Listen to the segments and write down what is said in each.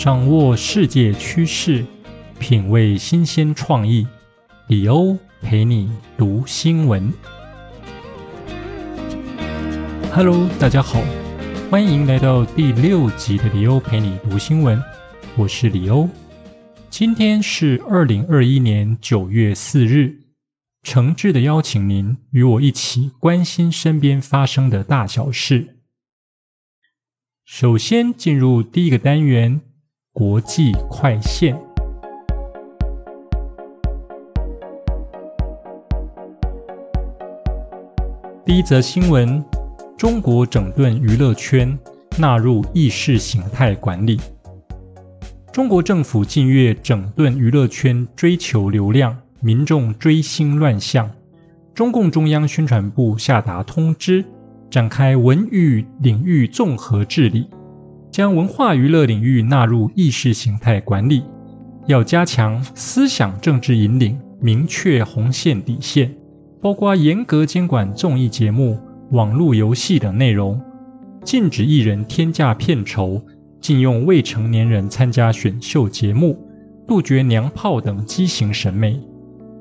掌握世界趋势，品味新鲜创意，李欧陪你读新闻。Hello，大家好。欢迎来到第六集的李欧陪你读新闻，我是李欧。今天是二零二一年九月四日，诚挚的邀请您与我一起关心身边发生的大小事。首先进入第一个单元——国际快线。第一则新闻。中国整顿娱乐圈，纳入意识形态管理。中国政府近月整顿娱乐圈，追求流量，民众追星乱象。中共中央宣传部下达通知，展开文娱领域综合治理，将文化娱乐领域纳入意识形态管理，要加强思想政治引领，明确红线底线，包括严格监管综艺节目。网络游戏等内容，禁止艺人天价片酬，禁用未成年人参加选秀节目，杜绝娘炮等畸形审美。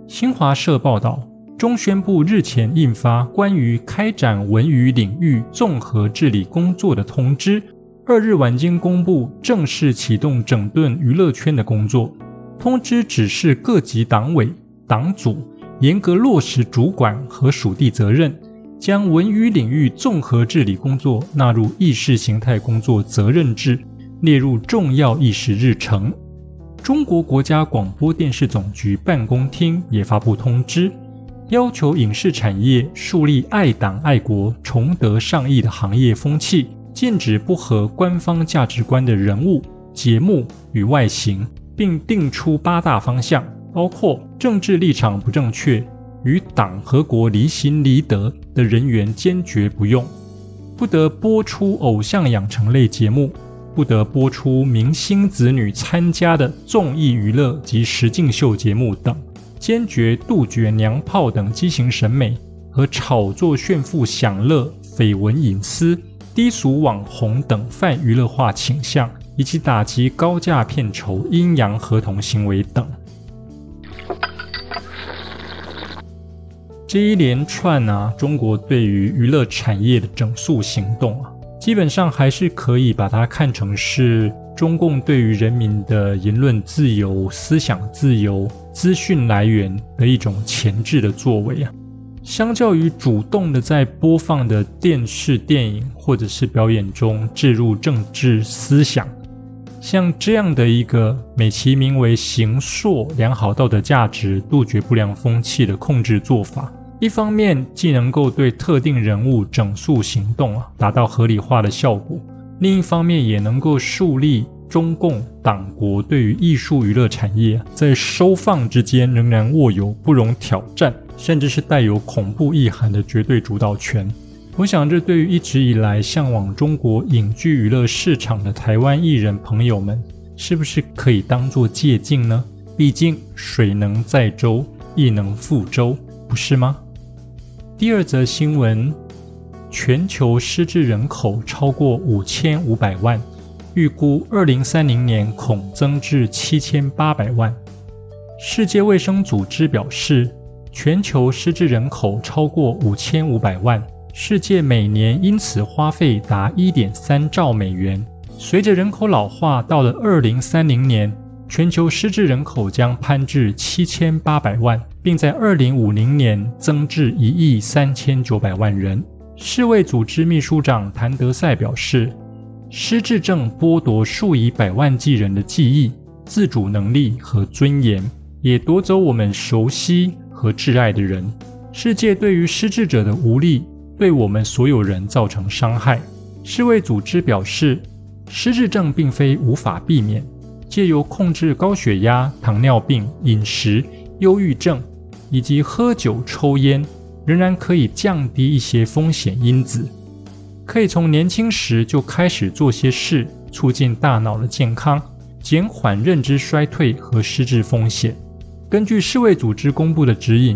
新华社报道，中宣部日前印发关于开展文娱领域综合治理工作的通知，二日晚间公布，正式启动整顿娱乐圈的工作。通知指示各级党委、党组严格落实主管和属地责任。将文娱领域综合治理工作纳入意识形态工作责任制，列入重要议事日程。中国国家广播电视总局办公厅也发布通知，要求影视产业树立爱党爱国、崇德尚义的行业风气，禁止不合官方价值观的人物、节目与外形，并定出八大方向，包括政治立场不正确。与党和国离心离德的人员坚决不用，不得播出偶像养成类节目，不得播出明星子女参加的综艺娱乐及实境秀节目等，坚决杜绝娘炮等畸形审美和炒作炫富享乐、绯闻隐私、低俗网红等泛娱乐化倾向，以及打击高价片酬、阴阳合同行为等。这一连串啊，中国对于娱乐产业的整肃行动啊，基本上还是可以把它看成是中共对于人民的言论自由、思想自由、资讯来源的一种前置的作为啊。相较于主动的在播放的电视、电影或者是表演中置入政治思想，像这样的一个美其名为行塑良好道德价值、杜绝不良风气的控制做法。一方面既能够对特定人物整肃行动啊达到合理化的效果，另一方面也能够树立中共党国对于艺术娱乐产业在收放之间仍然握有不容挑战，甚至是带有恐怖意涵的绝对主导权。我想，这对于一直以来向往中国影剧娱乐市场的台湾艺人朋友们，是不是可以当做借鉴呢？毕竟水能载舟，亦能覆舟，不是吗？第二则新闻：全球失智人口超过五千五百万，预估二零三零年恐增至七千八百万。世界卫生组织表示，全球失智人口超过五千五百万，世界每年因此花费达一点三兆美元。随着人口老化，到了二零三零年。全球失智人口将攀至七千八百万，并在二零五零年增至一亿三千九百万人。世卫组织秘书长谭德赛表示，失智症剥夺数以百万计人的记忆、自主能力和尊严，也夺走我们熟悉和挚爱的人。世界对于失智者的无力，对我们所有人造成伤害。世卫组织表示，失智症并非无法避免，借由控制高血压、糖尿病、饮食、忧郁症以及喝酒、抽烟，仍然可以降低一些风险因子。可以从年轻时就开始做些事，促进大脑的健康，减缓认知衰退和失智风险。根据世卫组织公布的指引，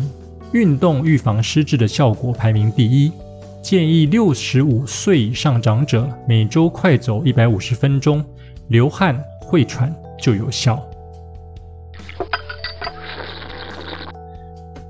运动预防失智的效果排名第一。建议六十五岁以上长者每周快走一百五十分钟，流汗会喘就有效。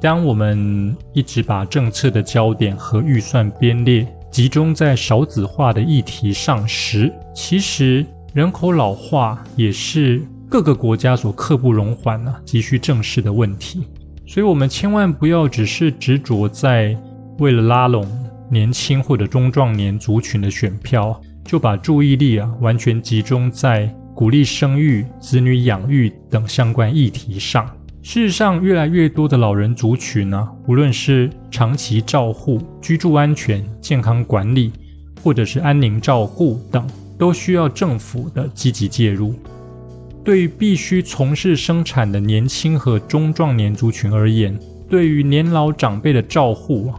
当我们一直把政策的焦点和预算编列集中在少子化的议题上时，其实人口老化也是各个国家所刻不容缓啊，急需正视的问题。所以，我们千万不要只是执着在为了拉拢。年轻或者中壮年族群的选票，就把注意力啊完全集中在鼓励生育、子女养育等相关议题上。事实上，越来越多的老人族群呢，无论是长期照护、居住安全、健康管理，或者是安宁照顾等，都需要政府的积极介入。对于必须从事生产的年轻和中壮年族群而言，对于年老长辈的照护。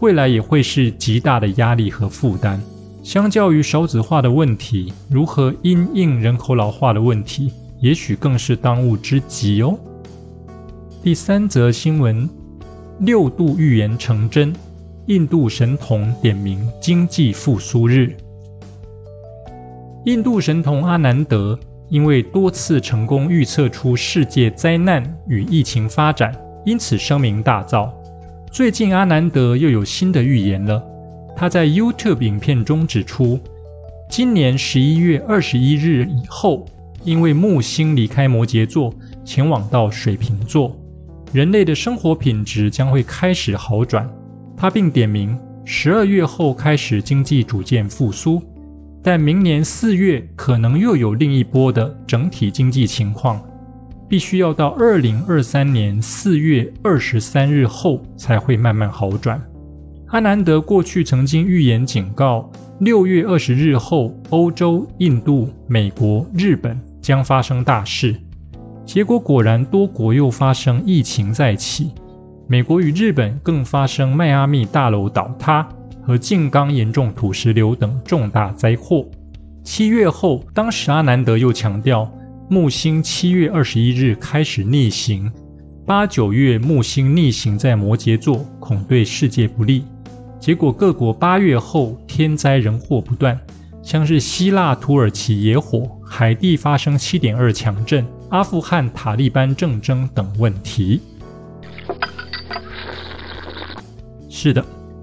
未来也会是极大的压力和负担。相较于少子化的问题，如何因应人口老化的问题，也许更是当务之急哦。第三则新闻：六度预言成真，印度神童点名经济复苏日。印度神童阿南德因为多次成功预测出世界灾难与疫情发展，因此声名大噪。最近，阿南德又有新的预言了。他在 YouTube 影片中指出，今年十一月二十一日以后，因为木星离开摩羯座，前往到水瓶座，人类的生活品质将会开始好转。他并点名，十二月后开始经济逐渐复苏，但明年四月可能又有另一波的整体经济情况。必须要到二零二三年四月二十三日后才会慢慢好转。阿南德过去曾经预言警告，六月二十日后，欧洲、印度、美国、日本将发生大事。结果果然，多国又发生疫情再起，美国与日本更发生迈阿密大楼倒塌和静冈严重土石流等重大灾祸。七月后，当时阿南德又强调。木星七月二十一日开始逆行，八九月木星逆行在摩羯座，恐对世界不利。结果各国八月后天灾人祸不断，像是希腊、土耳其野火、海地发生七点二强震、阿富汗塔利班政争等问题。是的，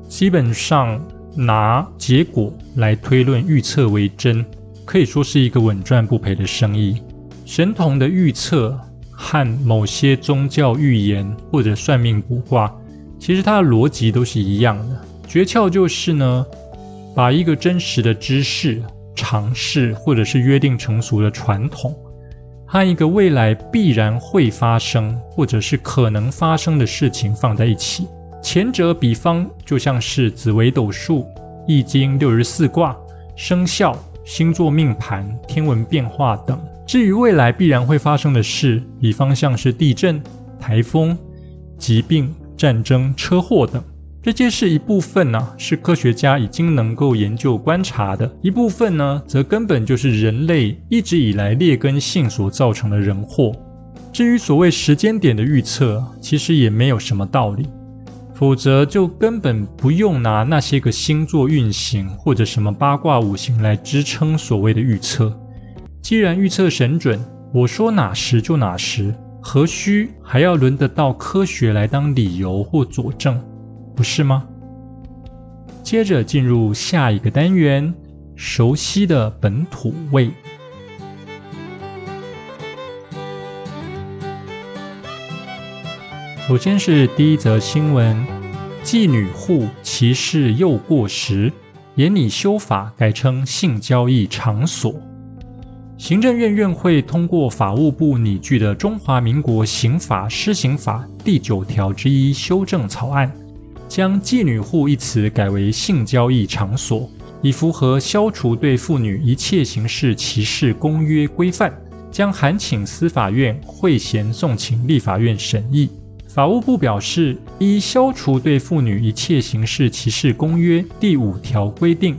基本上拿结果来推论预测为真，可以说是一个稳赚不赔的生意。神童的预测和某些宗教预言或者算命卜卦，其实它的逻辑都是一样的。诀窍就是呢，把一个真实的知识、常识或者是约定成俗的传统，和一个未来必然会发生或者是可能发生的事情放在一起。前者比方就像是紫微斗数、易经六十四卦、生肖、星座命盘、天文变化等。至于未来必然会发生的事，比方像是地震、台风、疾病、战争、车祸等，这些是一部分呢，是科学家已经能够研究观察的；一部分呢，则根本就是人类一直以来劣根性所造成的人祸。至于所谓时间点的预测，其实也没有什么道理，否则就根本不用拿那些个星座运行或者什么八卦五行来支撑所谓的预测。既然预测神准，我说哪时就哪时，何须还要轮得到科学来当理由或佐证，不是吗？接着进入下一个单元，熟悉的本土味。首先是第一则新闻：妓女户歧视又过时，严拟修法改称性交易场所。行政院院会通过法务部拟具的《中华民国刑法施行法》第九条之一修正草案，将妓女户一词改为性交易场所，以符合消除对妇女一切形式歧视公约规范，将函请司法院会衔送请立法院审议。法务部表示，依消除对妇女一切形式歧视公约第五条规定，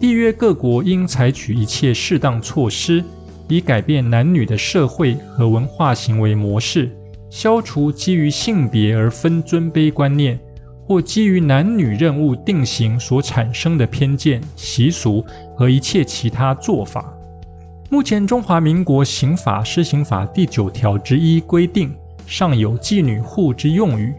缔约各国应采取一切适当措施，以改变男女的社会和文化行为模式。消除基于性别而分尊卑观念，或基于男女任务定型所产生的偏见、习俗和一切其他做法。目前，中华民国刑法施行法第九条之一规定，尚有妓女户之用语，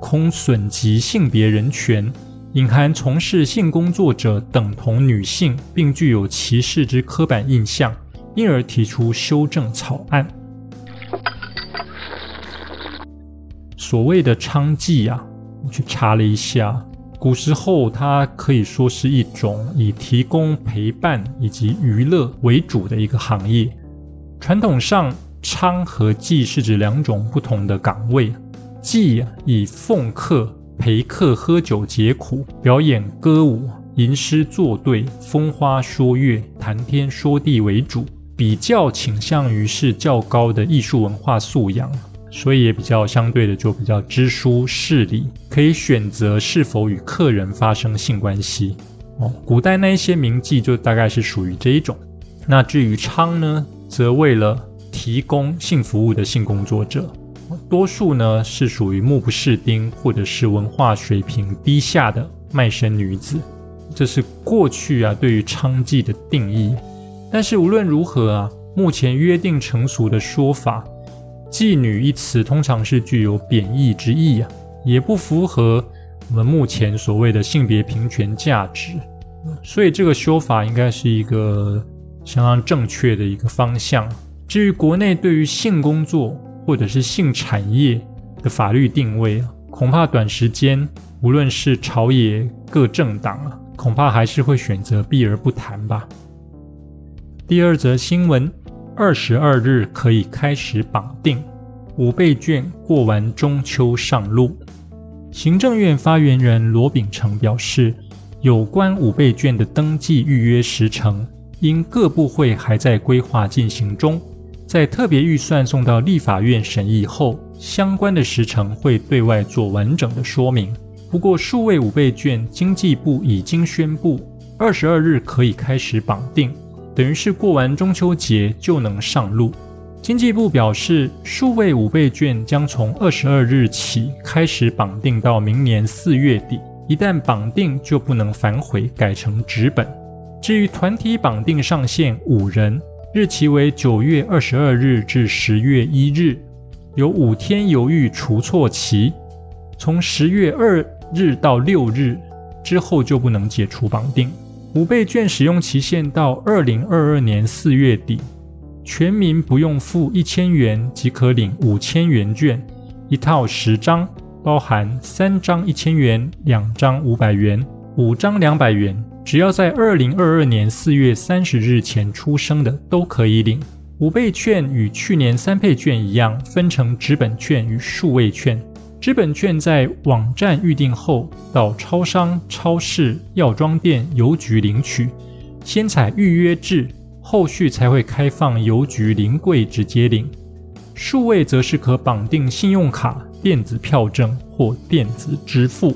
恐损及性别人权，隐含从事性工作者等同女性，并具有歧视之刻板印象，因而提出修正草案。所谓的娼妓啊，我去查了一下，古时候它可以说是一种以提供陪伴以及娱乐为主的一个行业。传统上，娼和妓是指两种不同的岗位。妓以奉客、陪客喝酒解苦、表演歌舞、吟诗作对、风花说月、谈天说地为主，比较倾向于是较高的艺术文化素养。所以也比较相对的，就比较知书识礼，可以选择是否与客人发生性关系。哦，古代那一些名妓就大概是属于这一种。那至于娼呢，则为了提供性服务的性工作者，多数呢是属于目不识丁或者是文化水平低下的卖身女子。这是过去啊对于娼妓的定义。但是无论如何啊，目前约定成熟的说法。妓女一词通常是具有贬义之意啊，也不符合我们目前所谓的性别平权价值，所以这个说法应该是一个相当正确的一个方向。至于国内对于性工作或者是性产业的法律定位啊，恐怕短时间无论是朝野各政党啊，恐怕还是会选择避而不谈吧。第二则新闻。二十二日可以开始绑定五倍券，过完中秋上路。行政院发言人罗秉成表示，有关五倍券的登记预约时程，因各部会还在规划进行中，在特别预算送到立法院审议后，相关的时程会对外做完整的说明。不过，数位五倍券，经济部已经宣布，二十二日可以开始绑定。等于是过完中秋节就能上路。经济部表示，数位五倍券将从二十二日起开始绑定到明年四月底，一旦绑定就不能反悔，改成纸本。至于团体绑定上限五人，日期为九月二十二日至十月一日，有五天犹豫除错期，从十月二日到六日之后就不能解除绑定。五倍券使用期限到二零二二年四月底，全民不用付一千元即可领五千元券，一套十张，包含三张一千元、两张五百元、五张两百元。只要在二零二二年四月三十日前出生的都可以领。五倍券与去年三倍券一样，分成纸本券与数位券。纸本券在网站预订后，到超商、超市、药妆店、邮局领取，先采预约制，后续才会开放邮局临柜直接领。数位则是可绑定信用卡、电子票证或电子支付。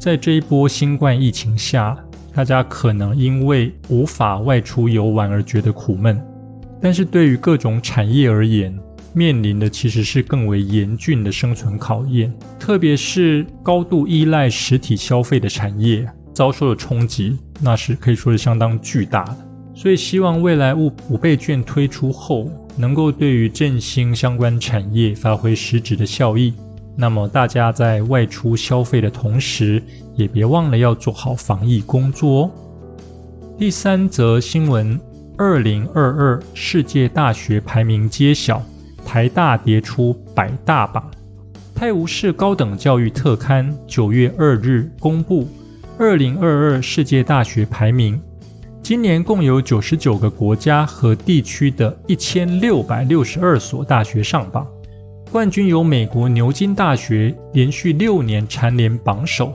在这一波新冠疫情下，大家可能因为无法外出游玩而觉得苦闷，但是对于各种产业而言，面临的其实是更为严峻的生存考验，特别是高度依赖实体消费的产业遭受的冲击，那是可以说是相当巨大的。所以，希望未来五五倍券推出后，能够对于振兴相关产业发挥实质的效益。那么，大家在外出消费的同时，也别忘了要做好防疫工作哦。第三则新闻：二零二二世界大学排名揭晓。台大跌出百大榜，泰晤士高等教育特刊九月二日公布二零二二世界大学排名，今年共有九十九个国家和地区的一千六百六十二所大学上榜，冠军由美国牛津大学连续六年蝉联榜首，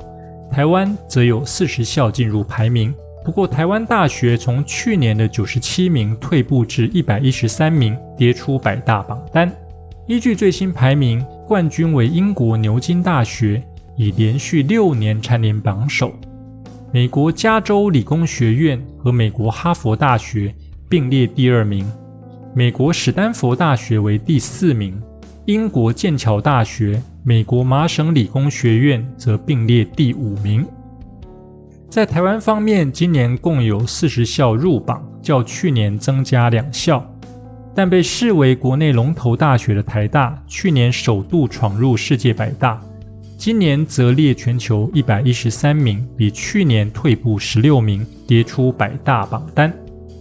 台湾则有四十校进入排名。不过，台湾大学从去年的九十七名退步至一百一十三名，跌出百大榜单。依据最新排名，冠军为英国牛津大学，已连续六年蝉联榜首。美国加州理工学院和美国哈佛大学并列第二名，美国史丹佛大学为第四名，英国剑桥大学、美国麻省理工学院则并列第五名。在台湾方面，今年共有四十校入榜，较去年增加两校。但被视为国内龙头大学的台大，去年首度闯入世界百大，今年则列全球一百一十三名，比去年退步十六名，跌出百大榜单。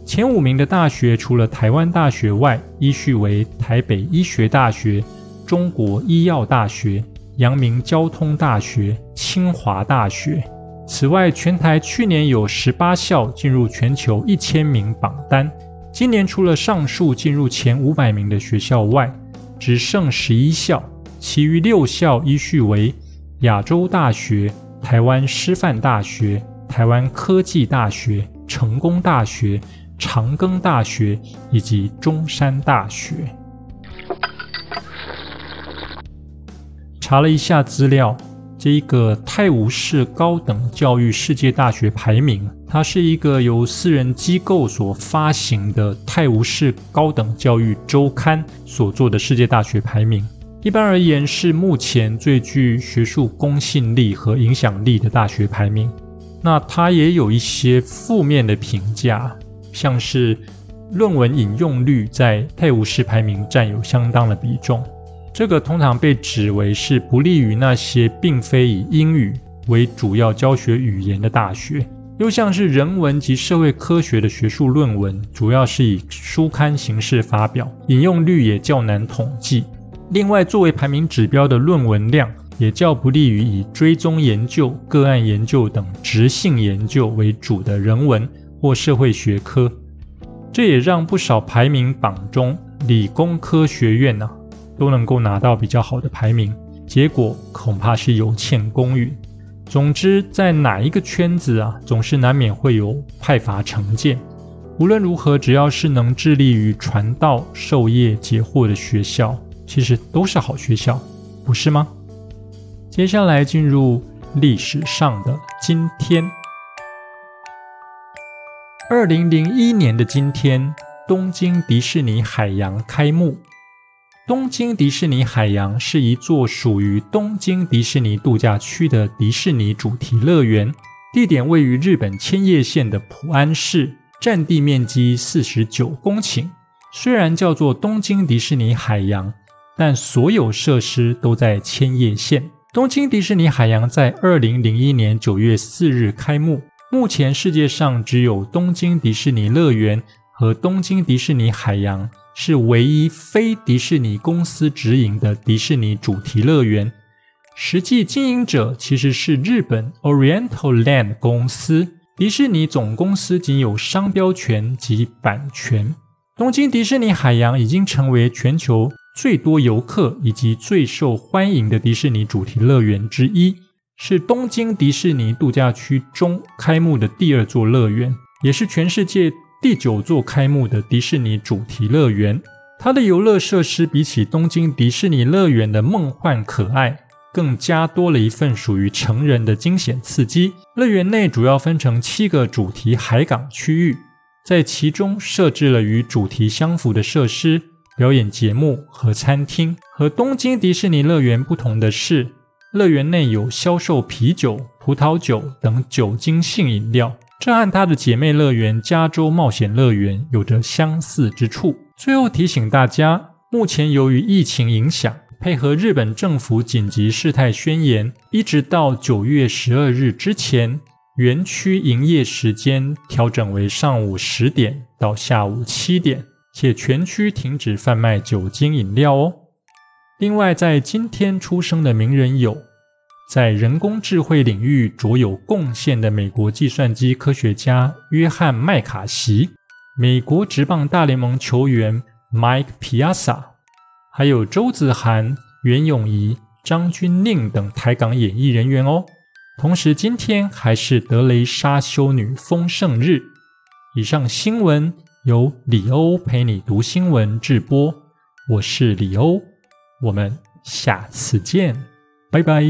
前五名的大学，除了台湾大学外，依序为台北医学大学、中国医药大学、阳明交通大学、清华大学。此外，全台去年有十八校进入全球一千名榜单，今年除了上述进入前五百名的学校外，只剩十一校，其余六校依序为亚洲大学、台湾师范大学、台湾科技大学、成功大学、长庚大学以及中山大学。查了一下资料。这一个泰晤士高等教育世界大学排名，它是一个由私人机构所发行的泰晤士高等教育周刊所做的世界大学排名。一般而言，是目前最具学术公信力和影响力的大学排名。那它也有一些负面的评价，像是论文引用率在泰晤士排名占有相当的比重。这个通常被指为是不利于那些并非以英语为主要教学语言的大学，又像是人文及社会科学的学术论文，主要是以书刊形式发表，引用率也较难统计。另外，作为排名指标的论文量，也较不利于以追踪研究、个案研究等直性研究为主的人文或社会学科。这也让不少排名榜中理工科学院呢。都能够拿到比较好的排名，结果恐怕是有欠公允。总之，在哪一个圈子啊，总是难免会有派阀成见。无论如何，只要是能致力于传道授业解惑的学校，其实都是好学校，不是吗？接下来进入历史上的今天，二零零一年的今天，东京迪士尼海洋开幕。东京迪士尼海洋是一座属于东京迪士尼度假区的迪士尼主题乐园，地点位于日本千叶县的浦安市，占地面积四十九公顷。虽然叫做东京迪士尼海洋，但所有设施都在千叶县。东京迪士尼海洋在二零零一年九月四日开幕，目前世界上只有东京迪士尼乐园和东京迪士尼海洋。是唯一非迪士尼公司直营的迪士尼主题乐园，实际经营者其实是日本 Oriental Land 公司，迪士尼总公司仅有商标权及版权。东京迪士尼海洋已经成为全球最多游客以及最受欢迎的迪士尼主题乐园之一，是东京迪士尼度假区中开幕的第二座乐园，也是全世界。第九座开幕的迪士尼主题乐园，它的游乐设施比起东京迪士尼乐园的梦幻可爱，更加多了一份属于成人的惊险刺激。乐园内主要分成七个主题海港区域，在其中设置了与主题相符的设施、表演节目和餐厅。和东京迪士尼乐园不同的是，乐园内有销售啤酒、葡萄酒等酒精性饮料。这和它的姐妹乐园加州冒险乐园有着相似之处。最后提醒大家，目前由于疫情影响，配合日本政府紧急事态宣言，一直到九月十二日之前，园区营业时间调整为上午十点到下午七点，且全区停止贩卖酒精饮料哦。另外，在今天出生的名人有。在人工智慧领域卓有贡献的美国计算机科学家约翰麦卡锡，美国职棒大联盟球员 Mike Piazza，还有周子涵、袁咏仪、张钧甯等台港演艺人员哦。同时，今天还是德雷莎修女丰盛日。以上新闻由李欧陪你读新闻直播，我是李欧，我们下次见，拜拜。